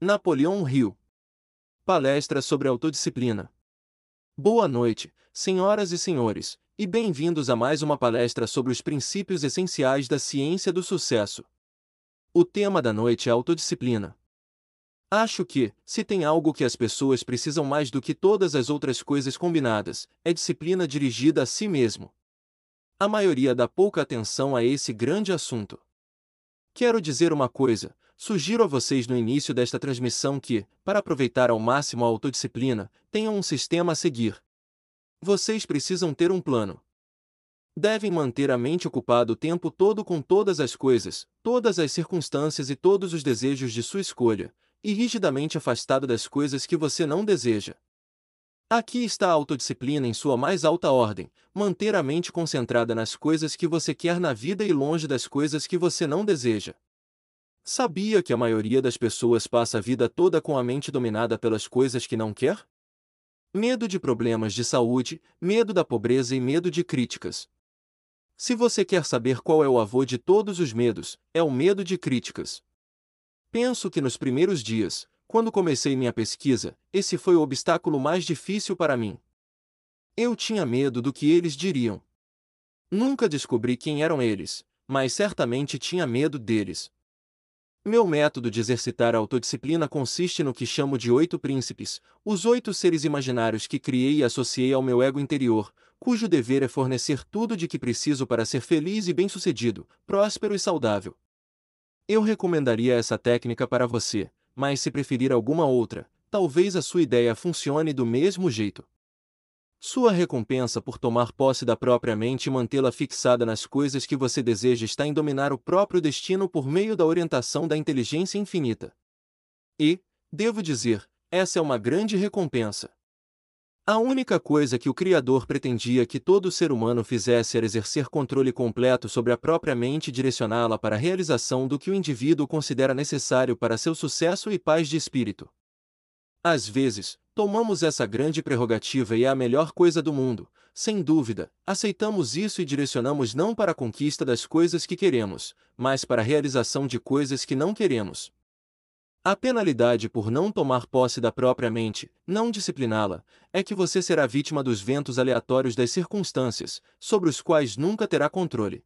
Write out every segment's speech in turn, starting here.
Napoleão Hill. Palestra sobre autodisciplina. Boa noite, senhoras e senhores, e bem-vindos a mais uma palestra sobre os princípios essenciais da ciência do sucesso. O tema da noite é autodisciplina. Acho que, se tem algo que as pessoas precisam mais do que todas as outras coisas combinadas, é disciplina dirigida a si mesmo. A maioria dá pouca atenção a esse grande assunto. Quero dizer uma coisa: Sugiro a vocês no início desta transmissão que, para aproveitar ao máximo a autodisciplina, tenham um sistema a seguir. Vocês precisam ter um plano. Devem manter a mente ocupada o tempo todo com todas as coisas, todas as circunstâncias e todos os desejos de sua escolha, e rigidamente afastada das coisas que você não deseja. Aqui está a autodisciplina em sua mais alta ordem: manter a mente concentrada nas coisas que você quer na vida e longe das coisas que você não deseja. Sabia que a maioria das pessoas passa a vida toda com a mente dominada pelas coisas que não quer? Medo de problemas de saúde, medo da pobreza e medo de críticas. Se você quer saber qual é o avô de todos os medos, é o medo de críticas. Penso que nos primeiros dias, quando comecei minha pesquisa, esse foi o obstáculo mais difícil para mim. Eu tinha medo do que eles diriam. Nunca descobri quem eram eles, mas certamente tinha medo deles. Meu método de exercitar a autodisciplina consiste no que chamo de oito príncipes, os oito seres imaginários que criei e associei ao meu ego interior, cujo dever é fornecer tudo de que preciso para ser feliz e bem-sucedido, próspero e saudável. Eu recomendaria essa técnica para você, mas se preferir alguma outra, talvez a sua ideia funcione do mesmo jeito. Sua recompensa por tomar posse da própria mente e mantê-la fixada nas coisas que você deseja está em dominar o próprio destino por meio da orientação da inteligência infinita. E, devo dizer, essa é uma grande recompensa. A única coisa que o Criador pretendia que todo ser humano fizesse era exercer controle completo sobre a própria mente e direcioná-la para a realização do que o indivíduo considera necessário para seu sucesso e paz de espírito. Às vezes, tomamos essa grande prerrogativa e é a melhor coisa do mundo, sem dúvida, aceitamos isso e direcionamos não para a conquista das coisas que queremos, mas para a realização de coisas que não queremos. A penalidade por não tomar posse da própria mente, não discipliná-la, é que você será vítima dos ventos aleatórios das circunstâncias, sobre os quais nunca terá controle.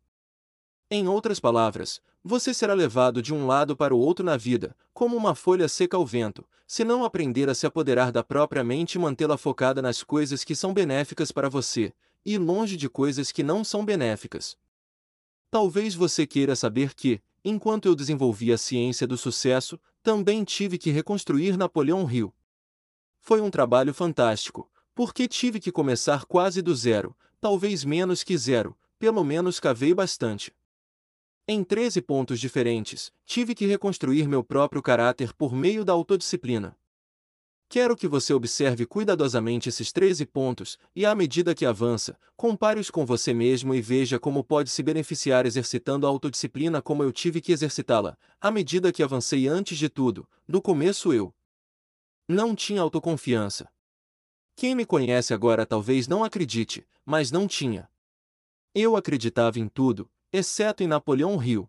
Em outras palavras, você será levado de um lado para o outro na vida, como uma folha seca ao vento, se não aprender a se apoderar da própria mente e mantê-la focada nas coisas que são benéficas para você, e longe de coisas que não são benéficas. Talvez você queira saber que, enquanto eu desenvolvi a ciência do sucesso, também tive que reconstruir Napoleão Hill. Foi um trabalho fantástico, porque tive que começar quase do zero, talvez menos que zero, pelo menos cavei bastante. Em 13 pontos diferentes, tive que reconstruir meu próprio caráter por meio da autodisciplina. Quero que você observe cuidadosamente esses 13 pontos e, à medida que avança, compare-os com você mesmo e veja como pode se beneficiar exercitando a autodisciplina como eu tive que exercitá-la, à medida que avancei antes de tudo, no começo eu não tinha autoconfiança. Quem me conhece agora talvez não acredite, mas não tinha. Eu acreditava em tudo, exceto em Napoleão Hill.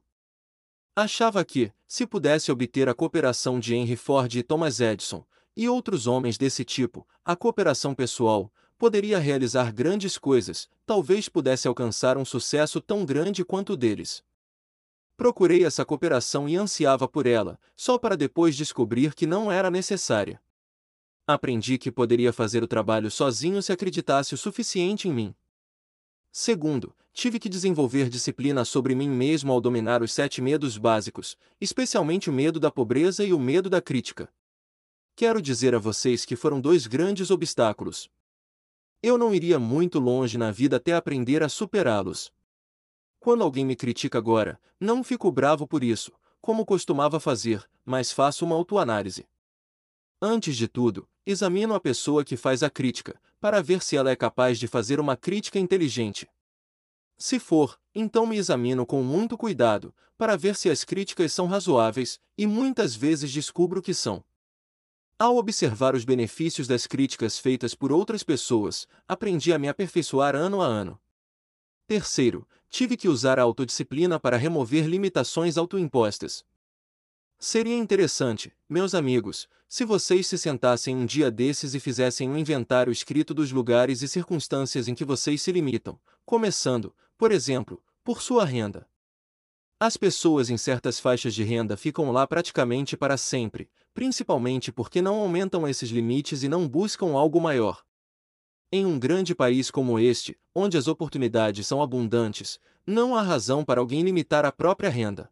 Achava que, se pudesse obter a cooperação de Henry Ford e Thomas Edison, e outros homens desse tipo, a cooperação pessoal, poderia realizar grandes coisas, talvez pudesse alcançar um sucesso tão grande quanto o deles. Procurei essa cooperação e ansiava por ela, só para depois descobrir que não era necessária. Aprendi que poderia fazer o trabalho sozinho se acreditasse o suficiente em mim. Segundo, tive que desenvolver disciplina sobre mim mesmo ao dominar os sete medos básicos, especialmente o medo da pobreza e o medo da crítica. Quero dizer a vocês que foram dois grandes obstáculos. Eu não iria muito longe na vida até aprender a superá-los. Quando alguém me critica agora, não fico bravo por isso, como costumava fazer, mas faço uma autoanálise. Antes de tudo, examino a pessoa que faz a crítica, para ver se ela é capaz de fazer uma crítica inteligente. Se for, então me examino com muito cuidado, para ver se as críticas são razoáveis, e muitas vezes descubro que são. Ao observar os benefícios das críticas feitas por outras pessoas, aprendi a me aperfeiçoar ano a ano. Terceiro, tive que usar a autodisciplina para remover limitações autoimpostas. Seria interessante, meus amigos, se vocês se sentassem um dia desses e fizessem um inventário escrito dos lugares e circunstâncias em que vocês se limitam, começando, por exemplo, por sua renda. As pessoas em certas faixas de renda ficam lá praticamente para sempre, principalmente porque não aumentam esses limites e não buscam algo maior. Em um grande país como este, onde as oportunidades são abundantes, não há razão para alguém limitar a própria renda.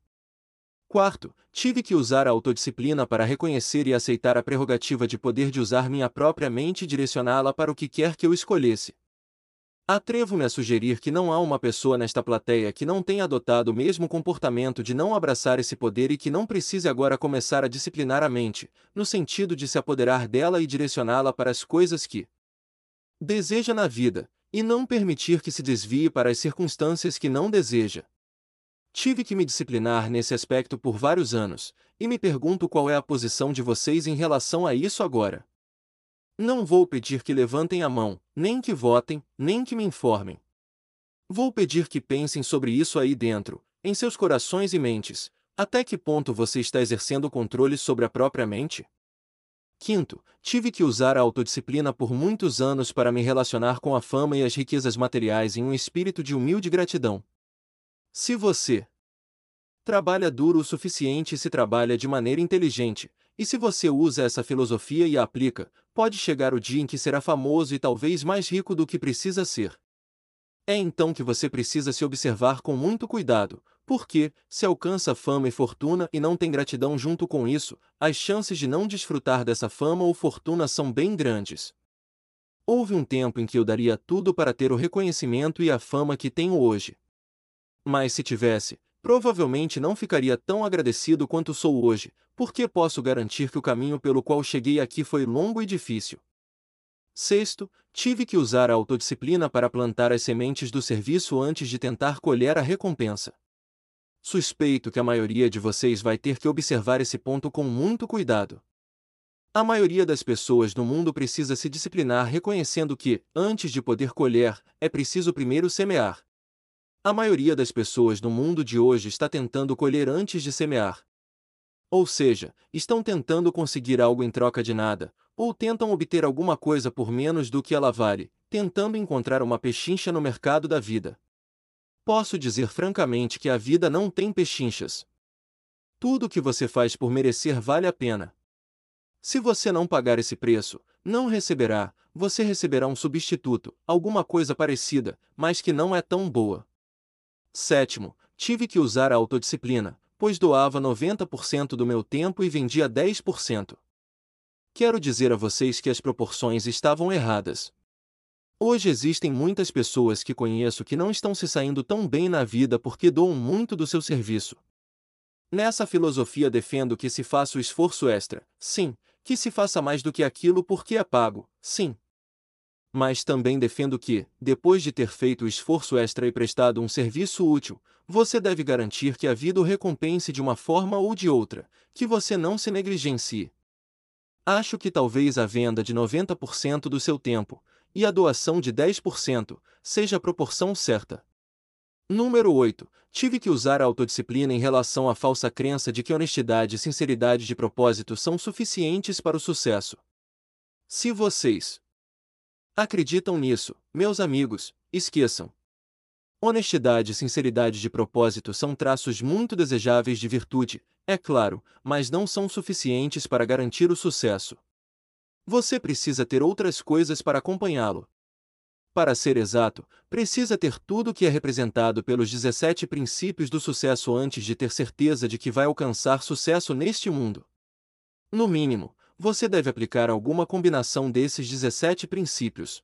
Quarto, tive que usar a autodisciplina para reconhecer e aceitar a prerrogativa de poder de usar minha própria mente e direcioná-la para o que quer que eu escolhesse. Atrevo-me a sugerir que não há uma pessoa nesta plateia que não tenha adotado o mesmo comportamento de não abraçar esse poder e que não precise agora começar a disciplinar a mente, no sentido de se apoderar dela e direcioná-la para as coisas que deseja na vida, e não permitir que se desvie para as circunstâncias que não deseja. Tive que me disciplinar nesse aspecto por vários anos, e me pergunto qual é a posição de vocês em relação a isso agora. Não vou pedir que levantem a mão, nem que votem, nem que me informem. Vou pedir que pensem sobre isso aí dentro, em seus corações e mentes. Até que ponto você está exercendo controle sobre a própria mente? Quinto, tive que usar a autodisciplina por muitos anos para me relacionar com a fama e as riquezas materiais em um espírito de humilde gratidão. Se você trabalha duro o suficiente e se trabalha de maneira inteligente, e se você usa essa filosofia e a aplica, pode chegar o dia em que será famoso e talvez mais rico do que precisa ser. É então que você precisa se observar com muito cuidado, porque, se alcança fama e fortuna e não tem gratidão junto com isso, as chances de não desfrutar dessa fama ou fortuna são bem grandes. Houve um tempo em que eu daria tudo para ter o reconhecimento e a fama que tenho hoje. Mas se tivesse, provavelmente não ficaria tão agradecido quanto sou hoje, porque posso garantir que o caminho pelo qual cheguei aqui foi longo e difícil. Sexto, tive que usar a autodisciplina para plantar as sementes do serviço antes de tentar colher a recompensa. Suspeito que a maioria de vocês vai ter que observar esse ponto com muito cuidado. A maioria das pessoas no mundo precisa se disciplinar reconhecendo que, antes de poder colher, é preciso primeiro semear. A maioria das pessoas no mundo de hoje está tentando colher antes de semear. Ou seja, estão tentando conseguir algo em troca de nada, ou tentam obter alguma coisa por menos do que ela vale, tentando encontrar uma pechincha no mercado da vida. Posso dizer francamente que a vida não tem pechinchas. Tudo o que você faz por merecer vale a pena. Se você não pagar esse preço, não receberá, você receberá um substituto, alguma coisa parecida, mas que não é tão boa. Sétimo, tive que usar a autodisciplina, pois doava 90% do meu tempo e vendia 10%. Quero dizer a vocês que as proporções estavam erradas. Hoje existem muitas pessoas que conheço que não estão se saindo tão bem na vida porque doam muito do seu serviço. Nessa filosofia defendo que se faça o esforço extra, sim, que se faça mais do que aquilo porque é pago, sim, mas também defendo que, depois de ter feito o esforço extra e prestado um serviço útil, você deve garantir que a vida o recompense de uma forma ou de outra, que você não se negligencie. Acho que talvez a venda de 90% do seu tempo, e a doação de 10%, seja a proporção certa. Número 8. Tive que usar a autodisciplina em relação à falsa crença de que honestidade e sinceridade de propósito são suficientes para o sucesso. Se vocês, Acreditam nisso, meus amigos, esqueçam. Honestidade e sinceridade de propósito são traços muito desejáveis de virtude, é claro, mas não são suficientes para garantir o sucesso. Você precisa ter outras coisas para acompanhá-lo. Para ser exato, precisa ter tudo o que é representado pelos 17 princípios do sucesso antes de ter certeza de que vai alcançar sucesso neste mundo. No mínimo, você deve aplicar alguma combinação desses 17 princípios.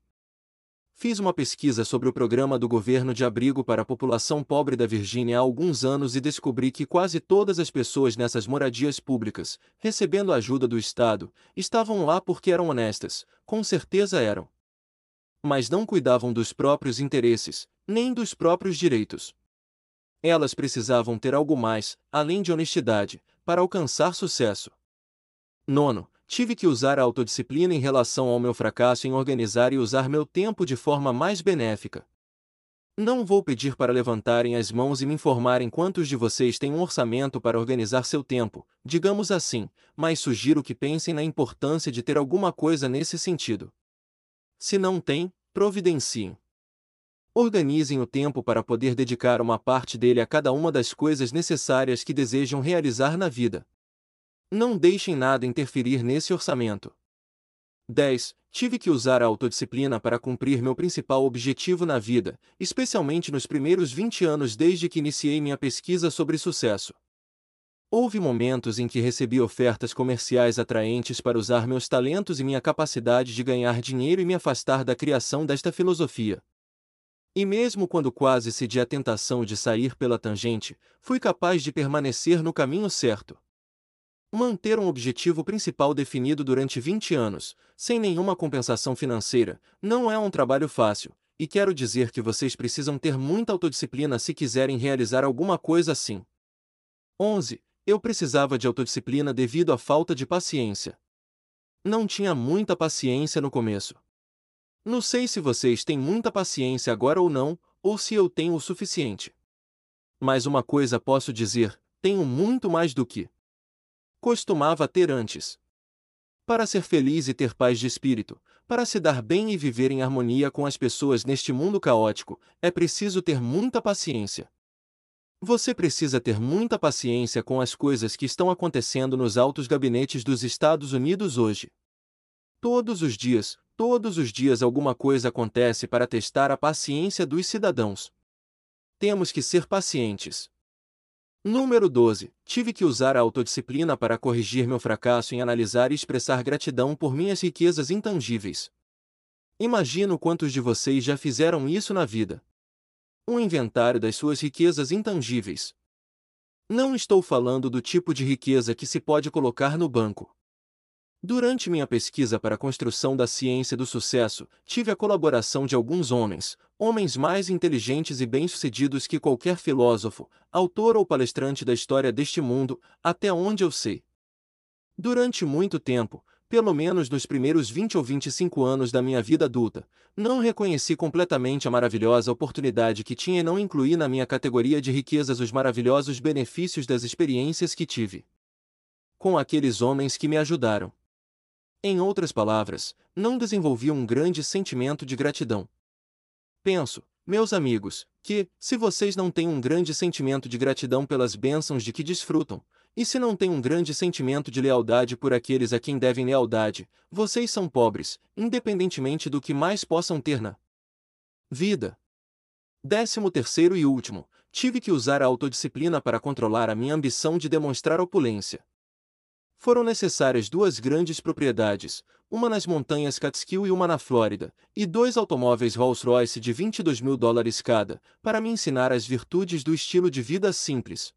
Fiz uma pesquisa sobre o programa do governo de abrigo para a população pobre da Virgínia há alguns anos e descobri que quase todas as pessoas nessas moradias públicas, recebendo ajuda do Estado, estavam lá porque eram honestas, com certeza eram. Mas não cuidavam dos próprios interesses, nem dos próprios direitos. Elas precisavam ter algo mais, além de honestidade, para alcançar sucesso. Nono, tive que usar a autodisciplina em relação ao meu fracasso em organizar e usar meu tempo de forma mais benéfica. Não vou pedir para levantarem as mãos e me informarem quantos de vocês têm um orçamento para organizar seu tempo, digamos assim, mas sugiro que pensem na importância de ter alguma coisa nesse sentido. Se não tem, providenciem. Organizem o tempo para poder dedicar uma parte dele a cada uma das coisas necessárias que desejam realizar na vida. Não deixem nada interferir nesse orçamento. 10. Tive que usar a autodisciplina para cumprir meu principal objetivo na vida, especialmente nos primeiros 20 anos desde que iniciei minha pesquisa sobre sucesso. Houve momentos em que recebi ofertas comerciais atraentes para usar meus talentos e minha capacidade de ganhar dinheiro e me afastar da criação desta filosofia. E mesmo quando quase cedi à tentação de sair pela tangente, fui capaz de permanecer no caminho certo. Manter um objetivo principal definido durante 20 anos, sem nenhuma compensação financeira, não é um trabalho fácil, e quero dizer que vocês precisam ter muita autodisciplina se quiserem realizar alguma coisa assim. 11. Eu precisava de autodisciplina devido à falta de paciência. Não tinha muita paciência no começo. Não sei se vocês têm muita paciência agora ou não, ou se eu tenho o suficiente. Mas uma coisa posso dizer: tenho muito mais do que costumava ter antes. Para ser feliz e ter paz de espírito, para se dar bem e viver em harmonia com as pessoas neste mundo caótico, é preciso ter muita paciência. Você precisa ter muita paciência com as coisas que estão acontecendo nos altos gabinetes dos Estados Unidos hoje. Todos os dias, todos os dias alguma coisa acontece para testar a paciência dos cidadãos. Temos que ser pacientes. Número 12. Tive que usar a autodisciplina para corrigir meu fracasso em analisar e expressar gratidão por minhas riquezas intangíveis. Imagino quantos de vocês já fizeram isso na vida. Um inventário das suas riquezas intangíveis. Não estou falando do tipo de riqueza que se pode colocar no banco. Durante minha pesquisa para a construção da ciência do sucesso, tive a colaboração de alguns homens, homens mais inteligentes e bem-sucedidos que qualquer filósofo, autor ou palestrante da história deste mundo, até onde eu sei. Durante muito tempo, pelo menos nos primeiros 20 ou 25 anos da minha vida adulta, não reconheci completamente a maravilhosa oportunidade que tinha e não incluí na minha categoria de riquezas os maravilhosos benefícios das experiências que tive com aqueles homens que me ajudaram. Em outras palavras, não desenvolvi um grande sentimento de gratidão. Penso, meus amigos, que, se vocês não têm um grande sentimento de gratidão pelas bênçãos de que desfrutam, e se não têm um grande sentimento de lealdade por aqueles a quem devem lealdade, vocês são pobres, independentemente do que mais possam ter na vida. Décimo terceiro e último, tive que usar a autodisciplina para controlar a minha ambição de demonstrar opulência. Foram necessárias duas grandes propriedades, uma nas montanhas Catskill e uma na Flórida, e dois automóveis Rolls-Royce de 22 mil dólares cada, para me ensinar as virtudes do estilo de vida simples.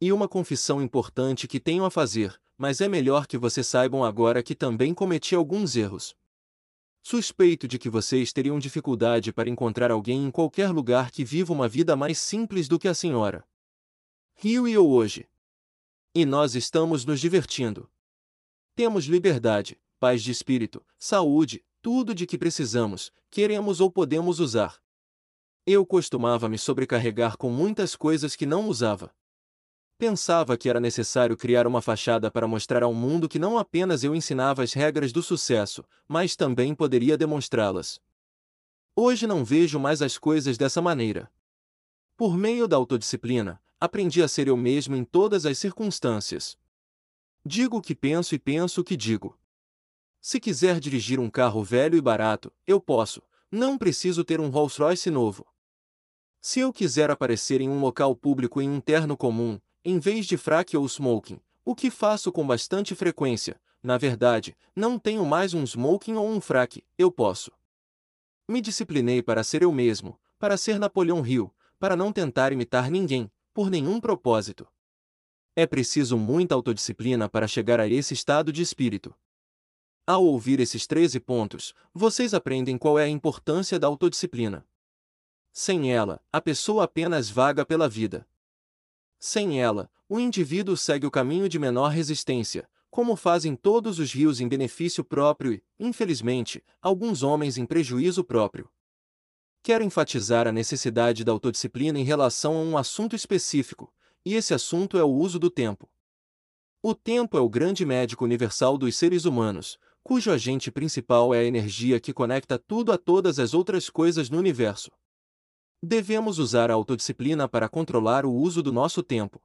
E uma confissão importante que tenho a fazer, mas é melhor que vocês saibam agora que também cometi alguns erros. Suspeito de que vocês teriam dificuldade para encontrar alguém em qualquer lugar que viva uma vida mais simples do que a senhora. Rio e eu hoje, e nós estamos nos divertindo. Temos liberdade, paz de espírito, saúde, tudo de que precisamos, queremos ou podemos usar. Eu costumava me sobrecarregar com muitas coisas que não usava. Pensava que era necessário criar uma fachada para mostrar ao mundo que não apenas eu ensinava as regras do sucesso, mas também poderia demonstrá-las. Hoje não vejo mais as coisas dessa maneira. Por meio da autodisciplina, aprendi a ser eu mesmo em todas as circunstâncias. Digo o que penso e penso o que digo. Se quiser dirigir um carro velho e barato, eu posso, não preciso ter um Rolls-Royce novo. Se eu quiser aparecer em um local público em um terno comum, em vez de fraque ou smoking, o que faço com bastante frequência, na verdade, não tenho mais um smoking ou um fraque, eu posso. Me disciplinei para ser eu mesmo, para ser Napoleão Hill, para não tentar imitar ninguém, por nenhum propósito. É preciso muita autodisciplina para chegar a esse estado de espírito. Ao ouvir esses 13 pontos, vocês aprendem qual é a importância da autodisciplina. Sem ela, a pessoa apenas vaga pela vida. Sem ela, o indivíduo segue o caminho de menor resistência, como fazem todos os rios em benefício próprio e, infelizmente, alguns homens em prejuízo próprio. Quero enfatizar a necessidade da autodisciplina em relação a um assunto específico, e esse assunto é o uso do tempo. O tempo é o grande médico universal dos seres humanos, cujo agente principal é a energia que conecta tudo a todas as outras coisas no universo. Devemos usar a autodisciplina para controlar o uso do nosso tempo.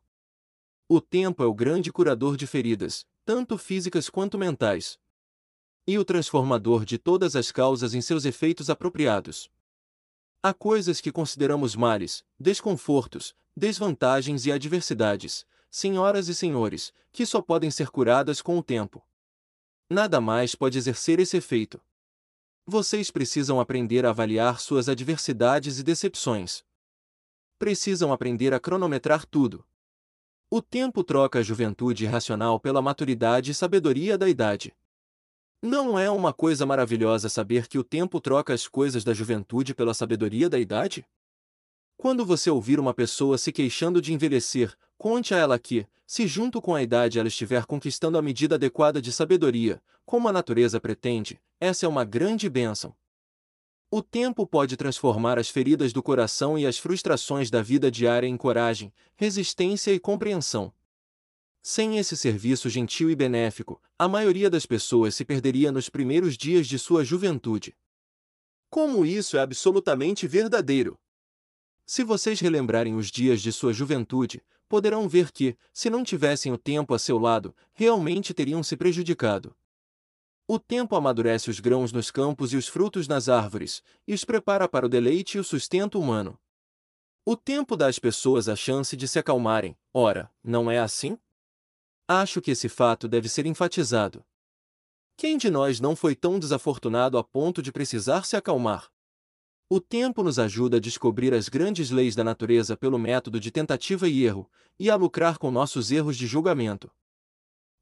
O tempo é o grande curador de feridas, tanto físicas quanto mentais. E o transformador de todas as causas em seus efeitos apropriados. Há coisas que consideramos males, desconfortos, desvantagens e adversidades, senhoras e senhores, que só podem ser curadas com o tempo. Nada mais pode exercer esse efeito. Vocês precisam aprender a avaliar suas adversidades e decepções. Precisam aprender a cronometrar tudo. O tempo troca a juventude racional pela maturidade e sabedoria da idade. Não é uma coisa maravilhosa saber que o tempo troca as coisas da juventude pela sabedoria da idade? Quando você ouvir uma pessoa se queixando de envelhecer, conte a ela que, se junto com a idade ela estiver conquistando a medida adequada de sabedoria, como a natureza pretende, essa é uma grande bênção. O tempo pode transformar as feridas do coração e as frustrações da vida diária em coragem, resistência e compreensão. Sem esse serviço gentil e benéfico, a maioria das pessoas se perderia nos primeiros dias de sua juventude. Como isso é absolutamente verdadeiro! Se vocês relembrarem os dias de sua juventude, poderão ver que, se não tivessem o tempo a seu lado, realmente teriam se prejudicado. O tempo amadurece os grãos nos campos e os frutos nas árvores, e os prepara para o deleite e o sustento humano. O tempo dá às pessoas a chance de se acalmarem, ora, não é assim? Acho que esse fato deve ser enfatizado. Quem de nós não foi tão desafortunado a ponto de precisar se acalmar? O tempo nos ajuda a descobrir as grandes leis da natureza pelo método de tentativa e erro, e a lucrar com nossos erros de julgamento.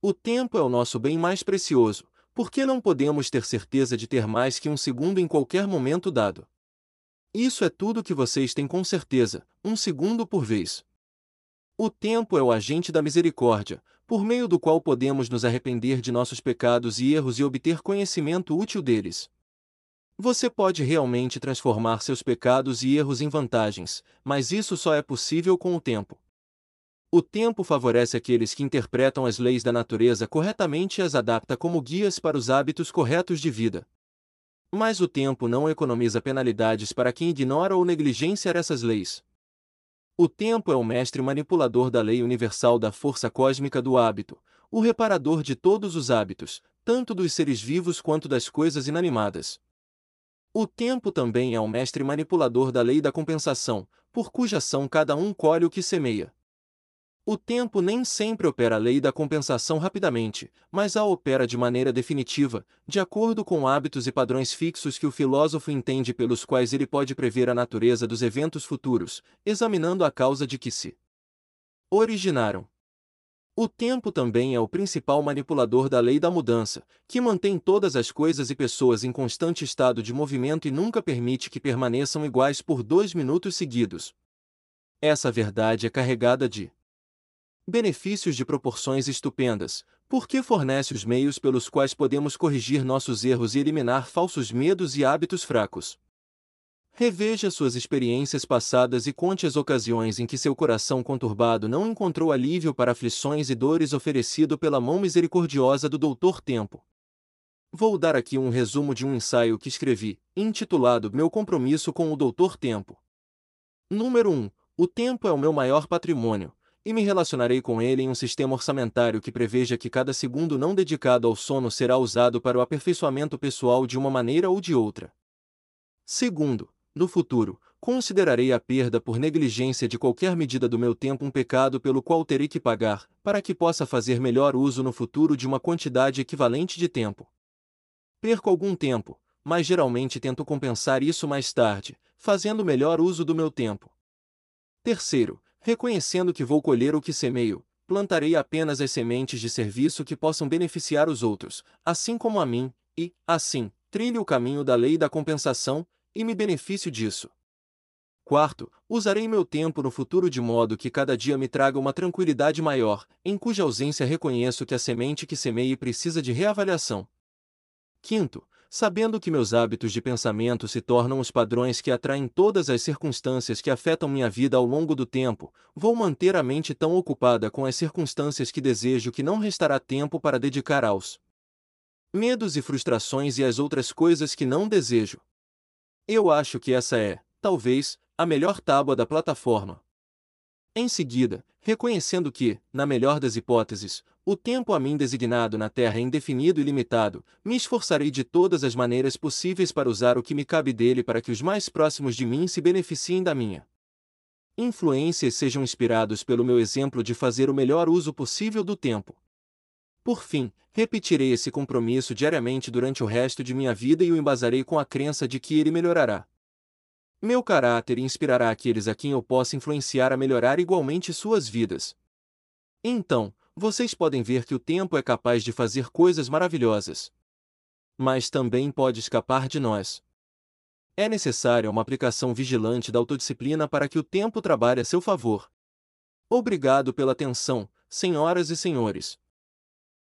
O tempo é o nosso bem mais precioso, porque não podemos ter certeza de ter mais que um segundo em qualquer momento dado. Isso é tudo que vocês têm com certeza, um segundo por vez. O tempo é o agente da misericórdia, por meio do qual podemos nos arrepender de nossos pecados e erros e obter conhecimento útil deles. Você pode realmente transformar seus pecados e erros em vantagens, mas isso só é possível com o tempo. O tempo favorece aqueles que interpretam as leis da natureza corretamente e as adapta como guias para os hábitos corretos de vida. Mas o tempo não economiza penalidades para quem ignora ou negligencia essas leis. O tempo é o mestre manipulador da lei universal da força cósmica do hábito, o reparador de todos os hábitos, tanto dos seres vivos quanto das coisas inanimadas. O tempo também é o mestre manipulador da lei da compensação, por cuja ação cada um colhe o que semeia. O tempo nem sempre opera a lei da compensação rapidamente, mas a opera de maneira definitiva, de acordo com hábitos e padrões fixos que o filósofo entende pelos quais ele pode prever a natureza dos eventos futuros, examinando a causa de que se originaram. O tempo também é o principal manipulador da lei da mudança, que mantém todas as coisas e pessoas em constante estado de movimento e nunca permite que permaneçam iguais por dois minutos seguidos. Essa verdade é carregada de benefícios de proporções estupendas, porque fornece os meios pelos quais podemos corrigir nossos erros e eliminar falsos medos e hábitos fracos. Reveja suas experiências passadas e conte as ocasiões em que seu coração conturbado não encontrou alívio para aflições e dores oferecido pela mão misericordiosa do Doutor Tempo. Vou dar aqui um resumo de um ensaio que escrevi, intitulado Meu Compromisso com o Doutor Tempo. Número 1. O tempo é o meu maior patrimônio, e me relacionarei com ele em um sistema orçamentário que preveja que cada segundo não dedicado ao sono será usado para o aperfeiçoamento pessoal de uma maneira ou de outra. Segundo, no futuro, considerarei a perda por negligência de qualquer medida do meu tempo um pecado pelo qual terei que pagar, para que possa fazer melhor uso no futuro de uma quantidade equivalente de tempo. Perco algum tempo, mas geralmente tento compensar isso mais tarde, fazendo melhor uso do meu tempo. Terceiro, Reconhecendo que vou colher o que semeio, plantarei apenas as sementes de serviço que possam beneficiar os outros, assim como a mim, e, assim, trilhe o caminho da lei da compensação, e me beneficio disso. Quarto, usarei meu tempo no futuro de modo que cada dia me traga uma tranquilidade maior, em cuja ausência reconheço que a semente que semeie precisa de reavaliação. Quinto, sabendo que meus hábitos de pensamento se tornam os padrões que atraem todas as circunstâncias que afetam minha vida ao longo do tempo, vou manter a mente tão ocupada com as circunstâncias que desejo que não restará tempo para dedicar aos medos e frustrações e as outras coisas que não desejo. Eu acho que essa é, talvez, a melhor tábua da plataforma. Em seguida, reconhecendo que, na melhor das hipóteses, o tempo a mim designado na Terra é indefinido e limitado, me esforçarei de todas as maneiras possíveis para usar o que me cabe dele para que os mais próximos de mim se beneficiem da minha influência e sejam inspirados pelo meu exemplo de fazer o melhor uso possível do tempo. Por fim, repetirei esse compromisso diariamente durante o resto de minha vida e o embasarei com a crença de que ele melhorará. Meu caráter inspirará aqueles a quem eu possa influenciar a melhorar igualmente suas vidas. Então, vocês podem ver que o tempo é capaz de fazer coisas maravilhosas. Mas também pode escapar de nós. É necessária uma aplicação vigilante da autodisciplina para que o tempo trabalhe a seu favor. Obrigado pela atenção, senhoras e senhores.